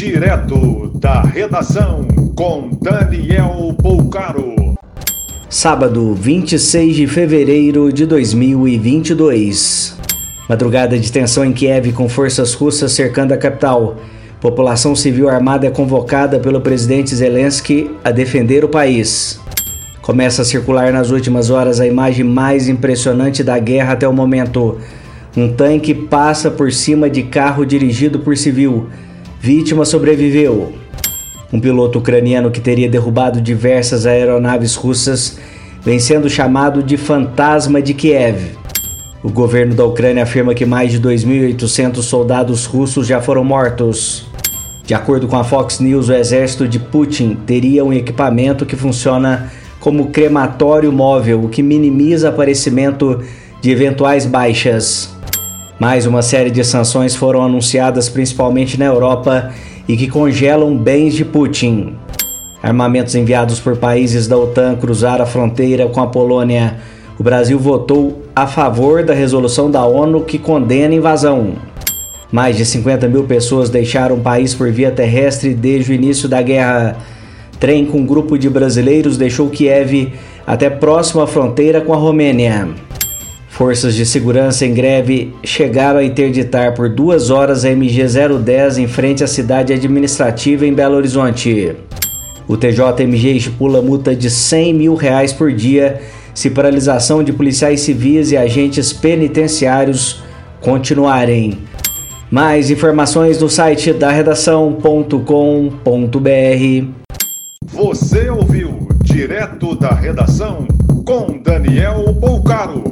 Direto da redação com Daniel Poucaro. Sábado, 26 de fevereiro de 2022. Madrugada de tensão em Kiev com forças russas cercando a capital. População civil armada é convocada pelo presidente Zelensky a defender o país. Começa a circular nas últimas horas a imagem mais impressionante da guerra até o momento. Um tanque passa por cima de carro dirigido por civil. Vítima sobreviveu. Um piloto ucraniano que teria derrubado diversas aeronaves russas vem sendo chamado de fantasma de Kiev. O governo da Ucrânia afirma que mais de 2.800 soldados russos já foram mortos. De acordo com a Fox News, o exército de Putin teria um equipamento que funciona como crematório móvel, o que minimiza aparecimento de eventuais baixas. Mais uma série de sanções foram anunciadas principalmente na Europa e que congelam bens de Putin. Armamentos enviados por países da OTAN cruzaram a fronteira com a Polônia. O Brasil votou a favor da resolução da ONU que condena a invasão. Mais de 50 mil pessoas deixaram o país por via terrestre desde o início da guerra. Trem com um grupo de brasileiros deixou Kiev até próximo à fronteira com a Romênia. Forças de segurança em greve chegaram a interditar por duas horas a MG-010 em frente à cidade administrativa em Belo Horizonte. O TJMG estipula multa de 100 mil reais por dia se paralisação de policiais civis e agentes penitenciários continuarem. Mais informações no site da redação.com.br. Você ouviu direto da redação com Daniel Bolcaro.